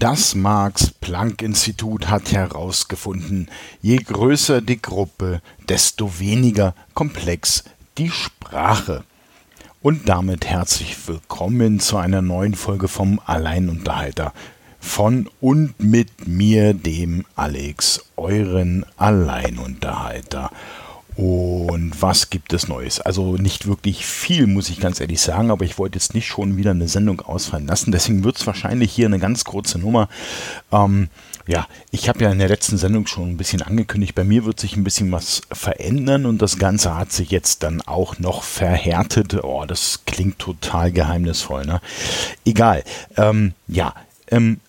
Das Marx-Planck-Institut hat herausgefunden, je größer die Gruppe, desto weniger komplex die Sprache. Und damit herzlich willkommen zu einer neuen Folge vom Alleinunterhalter. Von und mit mir, dem Alex, euren Alleinunterhalter. Und was gibt es Neues? Also nicht wirklich viel, muss ich ganz ehrlich sagen, aber ich wollte jetzt nicht schon wieder eine Sendung ausfallen lassen. Deswegen wird es wahrscheinlich hier eine ganz kurze Nummer. Ähm, ja, ich habe ja in der letzten Sendung schon ein bisschen angekündigt, bei mir wird sich ein bisschen was verändern und das Ganze hat sich jetzt dann auch noch verhärtet. Oh, das klingt total geheimnisvoll, ne? Egal. Ähm, ja, ähm,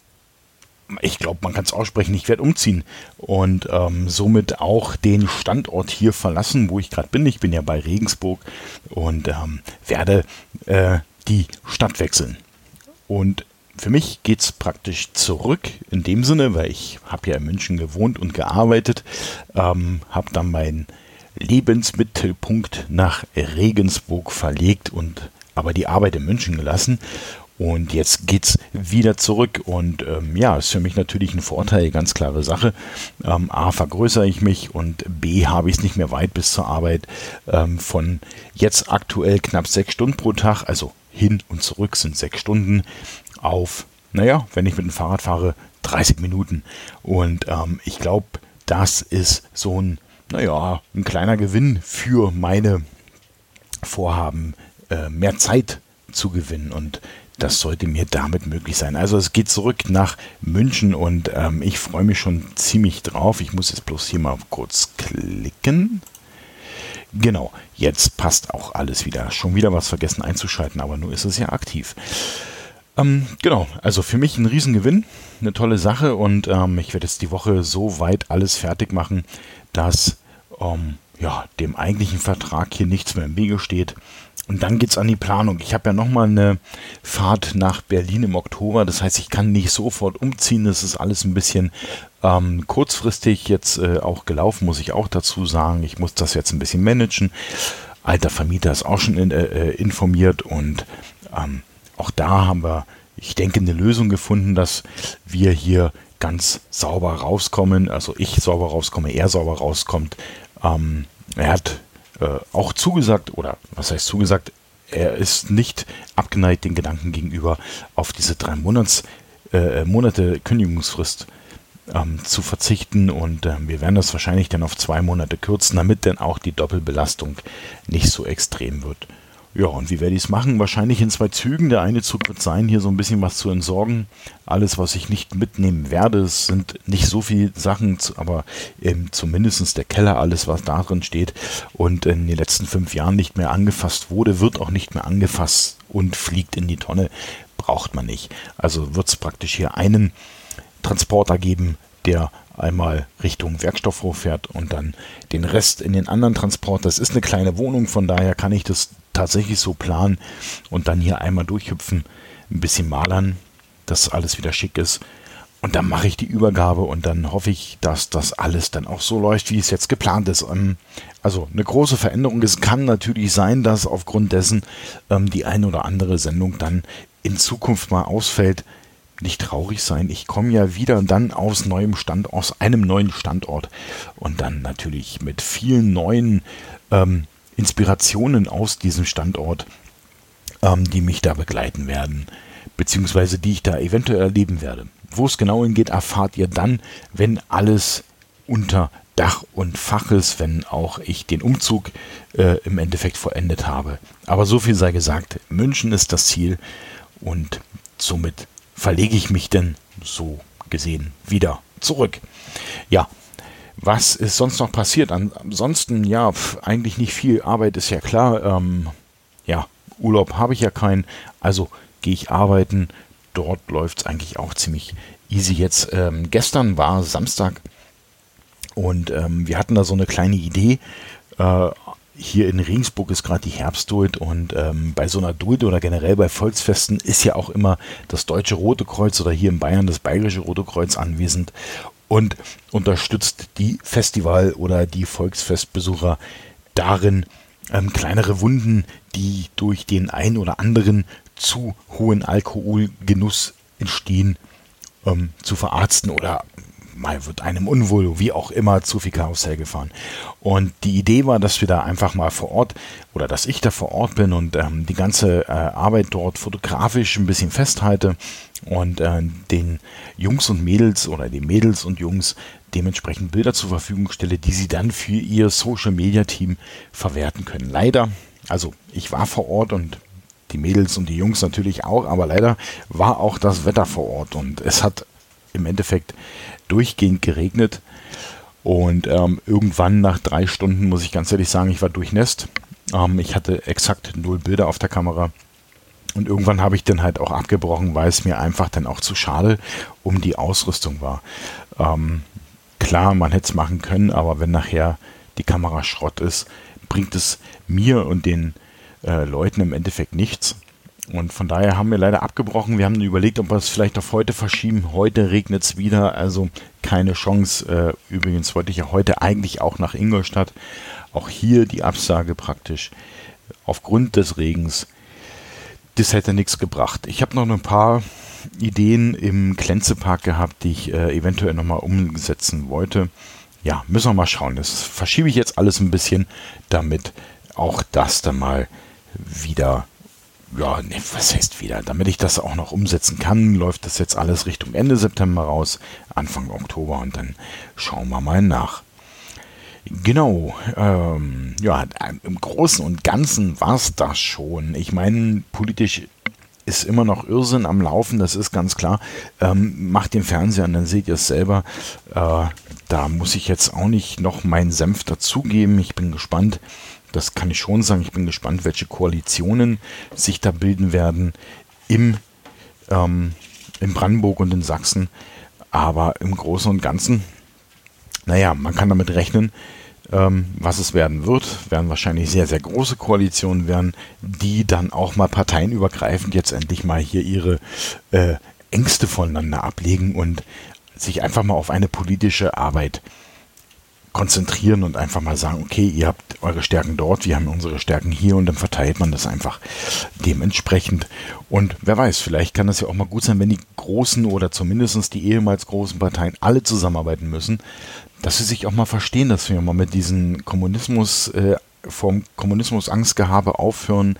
ich glaube, man kann es aussprechen, ich werde umziehen und ähm, somit auch den Standort hier verlassen, wo ich gerade bin. Ich bin ja bei Regensburg und ähm, werde äh, die Stadt wechseln. Und für mich geht es praktisch zurück in dem Sinne, weil ich habe ja in München gewohnt und gearbeitet, ähm, habe dann meinen Lebensmittelpunkt nach Regensburg verlegt und aber die Arbeit in München gelassen und jetzt geht's wieder zurück. Und ähm, ja, ist für mich natürlich ein Vorteil, ganz klare Sache. Ähm, A, vergrößere ich mich und B, habe ich es nicht mehr weit bis zur Arbeit. Ähm, von jetzt aktuell knapp sechs Stunden pro Tag, also hin und zurück sind sechs Stunden, auf, naja, wenn ich mit dem Fahrrad fahre, 30 Minuten. Und ähm, ich glaube, das ist so ein, naja, ein kleiner Gewinn für meine Vorhaben, äh, mehr Zeit zu gewinnen. Und das sollte mir damit möglich sein. Also es geht zurück nach München und ähm, ich freue mich schon ziemlich drauf. Ich muss jetzt bloß hier mal kurz klicken. Genau, jetzt passt auch alles wieder. Schon wieder was vergessen einzuschalten, aber nur ist es ja aktiv. Ähm, genau, also für mich ein Riesengewinn, eine tolle Sache und ähm, ich werde jetzt die Woche so weit alles fertig machen, dass ähm, ja, dem eigentlichen Vertrag hier nichts mehr im Wege steht. Und dann geht's an die Planung. Ich habe ja nochmal eine Fahrt nach Berlin im Oktober. Das heißt, ich kann nicht sofort umziehen. Das ist alles ein bisschen ähm, kurzfristig jetzt äh, auch gelaufen, muss ich auch dazu sagen. Ich muss das jetzt ein bisschen managen. Alter Vermieter ist auch schon in, äh, äh, informiert und ähm, auch da haben wir, ich denke, eine Lösung gefunden, dass wir hier ganz sauber rauskommen. Also ich sauber rauskomme, er sauber rauskommt. Ähm, er hat äh, auch zugesagt, oder was heißt zugesagt, er ist nicht abgeneigt den Gedanken gegenüber, auf diese drei Monats, äh, Monate Kündigungsfrist ähm, zu verzichten und äh, wir werden das wahrscheinlich dann auf zwei Monate kürzen, damit dann auch die Doppelbelastung nicht so extrem wird. Ja, und wie werde ich es machen? Wahrscheinlich in zwei Zügen. Der eine Zug wird sein, hier so ein bisschen was zu entsorgen. Alles, was ich nicht mitnehmen werde, es sind nicht so viele Sachen, aber ähm, zumindest der Keller, alles, was da drin steht und in den letzten fünf Jahren nicht mehr angefasst wurde, wird auch nicht mehr angefasst und fliegt in die Tonne. Braucht man nicht. Also wird es praktisch hier einen Transporter geben, der einmal Richtung Werkstoffhof fährt und dann den Rest in den anderen Transporter. Das ist eine kleine Wohnung, von daher kann ich das tatsächlich so planen und dann hier einmal durchhüpfen, ein bisschen malern, dass alles wieder schick ist. Und dann mache ich die Übergabe und dann hoffe ich, dass das alles dann auch so läuft, wie es jetzt geplant ist. Ähm, also eine große Veränderung. Es kann natürlich sein, dass aufgrund dessen ähm, die eine oder andere Sendung dann in Zukunft mal ausfällt. Nicht traurig sein. Ich komme ja wieder dann aus neuem Stand, aus einem neuen Standort und dann natürlich mit vielen neuen ähm, Inspirationen aus diesem Standort, ähm, die mich da begleiten werden, beziehungsweise die ich da eventuell erleben werde. Wo es genau hingeht, erfahrt ihr dann, wenn alles unter Dach und Fach ist, wenn auch ich den Umzug äh, im Endeffekt vollendet habe. Aber so viel sei gesagt, München ist das Ziel und somit verlege ich mich denn so gesehen wieder zurück. Ja, was ist sonst noch passiert? Ansonsten, ja, pf, eigentlich nicht viel. Arbeit ist ja klar. Ähm, ja, Urlaub habe ich ja keinen. Also gehe ich arbeiten. Dort läuft es eigentlich auch ziemlich easy jetzt. Ähm, gestern war Samstag und ähm, wir hatten da so eine kleine Idee. Äh, hier in Regensburg ist gerade die Herbstduld und ähm, bei so einer Duld oder generell bei Volksfesten ist ja auch immer das Deutsche Rote Kreuz oder hier in Bayern das Bayerische Rote Kreuz anwesend und unterstützt die Festival- oder die Volksfestbesucher darin, ähm, kleinere Wunden, die durch den ein oder anderen zu hohen Alkoholgenuss entstehen, ähm, zu verarzten oder mal wird einem unwohl, wie auch immer, zu viel Karussell gefahren. Und die Idee war, dass wir da einfach mal vor Ort oder dass ich da vor Ort bin und ähm, die ganze äh, Arbeit dort fotografisch ein bisschen festhalte und äh, den Jungs und Mädels oder den Mädels und Jungs dementsprechend Bilder zur Verfügung stelle, die sie dann für ihr Social Media Team verwerten können. Leider, also ich war vor Ort und die Mädels und die Jungs natürlich auch, aber leider war auch das Wetter vor Ort und es hat im Endeffekt durchgehend geregnet. Und ähm, irgendwann nach drei Stunden, muss ich ganz ehrlich sagen, ich war durchnässt. Ähm, ich hatte exakt null Bilder auf der Kamera. Und irgendwann habe ich dann halt auch abgebrochen, weil es mir einfach dann auch zu schade um die Ausrüstung war. Ähm, klar, man hätte es machen können, aber wenn nachher die Kamera Schrott ist, bringt es mir und den äh, Leuten im Endeffekt nichts. Und von daher haben wir leider abgebrochen. Wir haben überlegt, ob wir es vielleicht auf heute verschieben. Heute regnet es wieder, also keine Chance. Äh, übrigens wollte ich ja heute eigentlich auch nach Ingolstadt. Auch hier die Absage praktisch aufgrund des Regens. Das hätte nichts gebracht. Ich habe noch ein paar Ideen im Klenzepark gehabt, die ich äh, eventuell nochmal umsetzen wollte. Ja, müssen wir mal schauen. Das verschiebe ich jetzt alles ein bisschen, damit auch das dann mal wieder ja, nee, was heißt wieder? Damit ich das auch noch umsetzen kann, läuft das jetzt alles Richtung Ende September raus, Anfang Oktober und dann schauen wir mal nach. Genau, ähm, ja, im Großen und Ganzen war es das schon. Ich meine, politisch ist immer noch Irrsinn am Laufen, das ist ganz klar. Ähm, macht den Fernseher und dann seht ihr es selber. Äh, da muss ich jetzt auch nicht noch meinen Senf dazugeben. Ich bin gespannt, das kann ich schon sagen. Ich bin gespannt, welche Koalitionen sich da bilden werden im, ähm, in Brandenburg und in Sachsen. Aber im Großen und Ganzen, naja, man kann damit rechnen, ähm, was es werden wird. Werden wahrscheinlich sehr, sehr große Koalitionen werden, die dann auch mal parteienübergreifend jetzt endlich mal hier ihre äh, Ängste voneinander ablegen und sich einfach mal auf eine politische Arbeit konzentrieren und einfach mal sagen, okay, ihr habt eure Stärken dort, wir haben unsere Stärken hier und dann verteilt man das einfach dementsprechend. Und wer weiß, vielleicht kann das ja auch mal gut sein, wenn die großen oder zumindest die ehemals großen Parteien alle zusammenarbeiten müssen, dass sie sich auch mal verstehen, dass wir mal mit diesem Kommunismus, äh, vom Kommunismus Angstgehabe aufhören,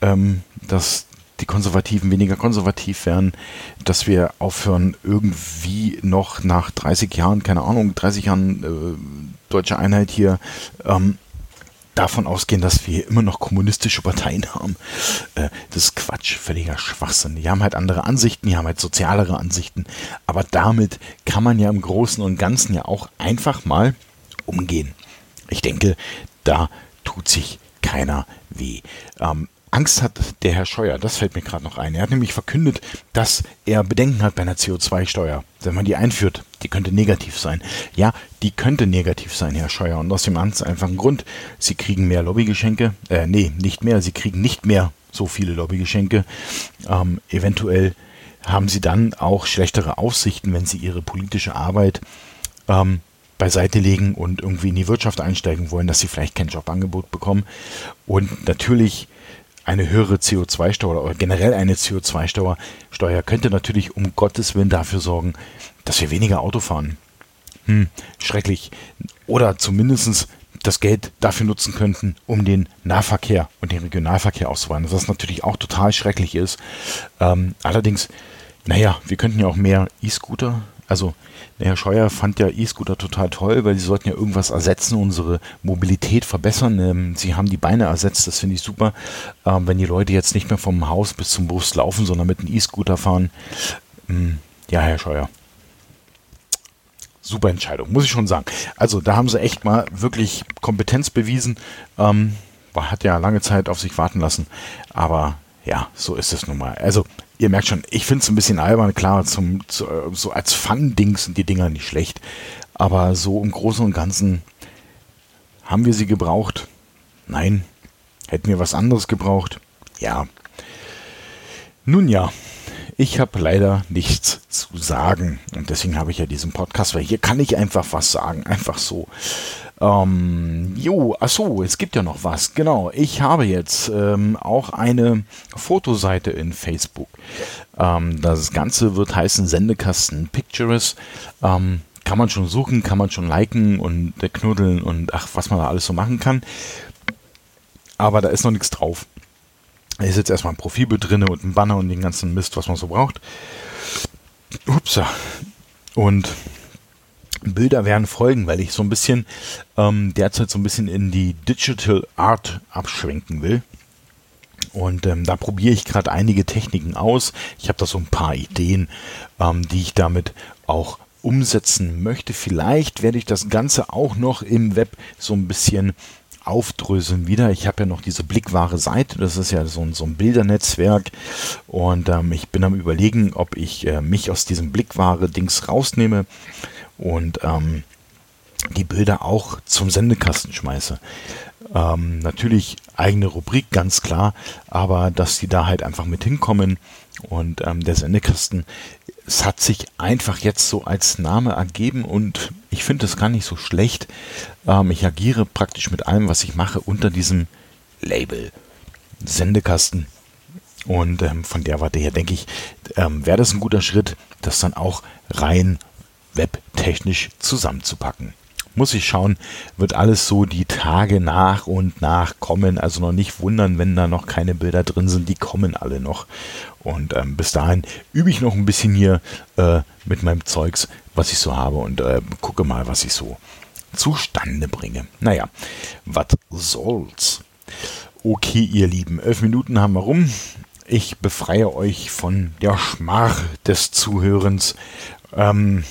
ähm, dass die Konservativen weniger konservativ werden, dass wir aufhören, irgendwie noch nach 30 Jahren, keine Ahnung, 30 Jahren äh, deutsche Einheit hier, ähm, davon ausgehen, dass wir immer noch kommunistische Parteien haben. Äh, das ist Quatsch, völliger Schwachsinn. Die haben halt andere Ansichten, die haben halt sozialere Ansichten, aber damit kann man ja im Großen und Ganzen ja auch einfach mal umgehen. Ich denke, da tut sich keiner weh. Ähm, Angst hat der Herr Scheuer, das fällt mir gerade noch ein. Er hat nämlich verkündet, dass er Bedenken hat bei einer CO2-Steuer, wenn man die einführt. Die könnte negativ sein. Ja, die könnte negativ sein, Herr Scheuer. Und aus dem ganz einfachen Grund, Sie kriegen mehr Lobbygeschenke. Äh, nee, nicht mehr. Sie kriegen nicht mehr so viele Lobbygeschenke. Ähm, eventuell haben Sie dann auch schlechtere Aussichten, wenn Sie Ihre politische Arbeit ähm, beiseite legen und irgendwie in die Wirtschaft einsteigen wollen, dass Sie vielleicht kein Jobangebot bekommen. Und natürlich eine höhere CO2-Steuer oder generell eine CO2-Steuer Steuer könnte natürlich um Gottes Willen dafür sorgen, dass wir weniger Auto fahren. Hm, schrecklich. Oder zumindest das Geld dafür nutzen könnten, um den Nahverkehr und den Regionalverkehr auszubauen. Was natürlich auch total schrecklich ist. Ähm, allerdings, naja, wir könnten ja auch mehr E-Scooter also Herr Scheuer fand ja E-Scooter total toll, weil sie sollten ja irgendwas ersetzen, unsere Mobilität verbessern. Ähm, sie haben die Beine ersetzt, das finde ich super. Ähm, wenn die Leute jetzt nicht mehr vom Haus bis zum Bus laufen, sondern mit einem E-Scooter fahren. Ähm, ja, Herr Scheuer. Super Entscheidung, muss ich schon sagen. Also da haben sie echt mal wirklich Kompetenz bewiesen. Ähm, hat ja lange Zeit auf sich warten lassen. Aber ja, so ist es nun mal. Also ihr merkt schon, ich finde es ein bisschen albern, klar, zum, zu, so als Fun-Dings sind die Dinger nicht schlecht. Aber so im Großen und Ganzen haben wir sie gebraucht? Nein. Hätten wir was anderes gebraucht? Ja. Nun ja, ich habe leider nichts zu sagen. Und deswegen habe ich ja diesen Podcast, weil hier kann ich einfach was sagen. Einfach so. Ähm, jo, achso, es gibt ja noch was. Genau, ich habe jetzt ähm, auch eine Fotoseite in Facebook. Ähm, das Ganze wird heißen Sendekasten Pictures. Ähm, kann man schon suchen, kann man schon liken und knuddeln und ach, was man da alles so machen kann. Aber da ist noch nichts drauf. Da ist jetzt erstmal ein Profilbild drin und ein Banner und den ganzen Mist, was man so braucht. Upsa. Und Bilder werden folgen, weil ich so ein bisschen ähm, derzeit so ein bisschen in die Digital Art abschwenken will. Und ähm, da probiere ich gerade einige Techniken aus. Ich habe da so ein paar Ideen, ähm, die ich damit auch umsetzen möchte. Vielleicht werde ich das Ganze auch noch im Web so ein bisschen aufdröseln wieder. Ich habe ja noch diese blickwahre Seite, das ist ja so ein, so ein Bildernetzwerk und ähm, ich bin am überlegen, ob ich äh, mich aus diesem blickwahre Dings rausnehme und ähm, die Bilder auch zum Sendekasten schmeiße. Ähm, natürlich eigene Rubrik, ganz klar, aber dass die da halt einfach mit hinkommen und ähm, der Sendekasten, es hat sich einfach jetzt so als Name ergeben und ich finde es gar nicht so schlecht. Ähm, ich agiere praktisch mit allem, was ich mache, unter diesem Label Sendekasten. Und ähm, von der Warte her denke ich, ähm, wäre das ein guter Schritt, das dann auch rein webtechnisch zusammenzupacken muss ich schauen, wird alles so die Tage nach und nach kommen. Also noch nicht wundern, wenn da noch keine Bilder drin sind. Die kommen alle noch. Und ähm, bis dahin übe ich noch ein bisschen hier äh, mit meinem Zeugs, was ich so habe und äh, gucke mal, was ich so zustande bringe. Naja, was soll's? Okay, ihr Lieben, elf Minuten haben wir rum. Ich befreie euch von der Schmach des Zuhörens. Ähm,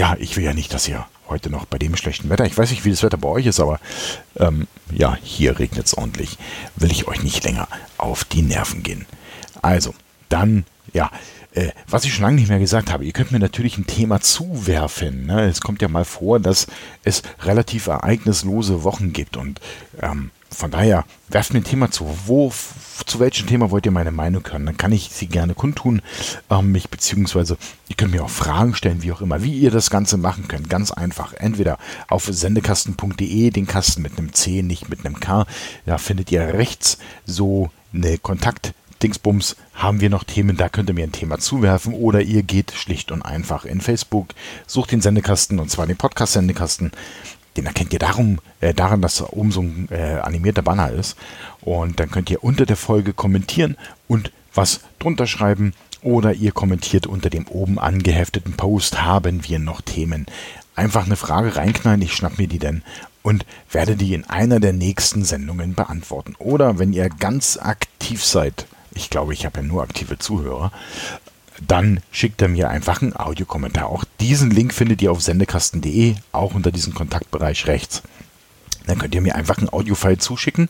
ja, ich will ja nicht, dass ihr heute noch bei dem schlechten Wetter. Ich weiß nicht, wie das Wetter bei euch ist, aber ähm, ja, hier regnet es ordentlich. Will ich euch nicht länger auf die Nerven gehen. Also, dann, ja, äh, was ich schon lange nicht mehr gesagt habe, ihr könnt mir natürlich ein Thema zuwerfen. Ne? Es kommt ja mal vor, dass es relativ ereignislose Wochen gibt und ähm, von daher, werft mir ein Thema zu. Wo, zu welchem Thema wollt ihr meine Meinung hören? Dann kann ich sie gerne kundtun. Ähm, mich, beziehungsweise, ihr könnt mir auch Fragen stellen, wie auch immer, wie ihr das Ganze machen könnt. Ganz einfach. Entweder auf sendekasten.de, den Kasten mit einem C, nicht mit einem K. Da findet ihr rechts so eine Kontakt- Dingsbums haben wir noch Themen, da könnt ihr mir ein Thema zuwerfen oder ihr geht schlicht und einfach in Facebook, sucht den Sendekasten und zwar den Podcast-Sendekasten den erkennt ihr darum, äh, daran, dass da oben so ein äh, animierter Banner ist. Und dann könnt ihr unter der Folge kommentieren und was drunter schreiben. Oder ihr kommentiert unter dem oben angehefteten Post, haben wir noch Themen. Einfach eine Frage reinknallen, ich schnapp mir die denn und werde die in einer der nächsten Sendungen beantworten. Oder wenn ihr ganz aktiv seid, ich glaube, ich habe ja nur aktive Zuhörer, dann schickt er mir einfach einen Audiokommentar. Auch diesen Link findet ihr auf sendekasten.de, auch unter diesem Kontaktbereich rechts. Dann könnt ihr mir einfach ein Audiofile zuschicken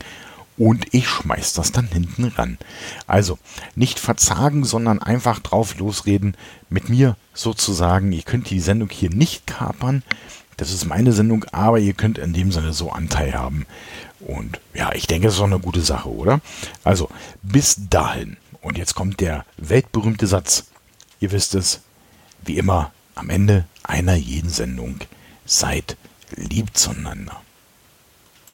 und ich schmeiß das dann hinten ran. Also nicht verzagen, sondern einfach drauf losreden mit mir sozusagen. Ihr könnt die Sendung hier nicht kapern. Das ist meine Sendung, aber ihr könnt in dem Sinne so Anteil haben. Und ja, ich denke, das ist doch eine gute Sache, oder? Also, bis dahin. Und jetzt kommt der weltberühmte Satz. Ihr wisst es, wie immer am Ende einer jeden Sendung. Seid lieb zueinander.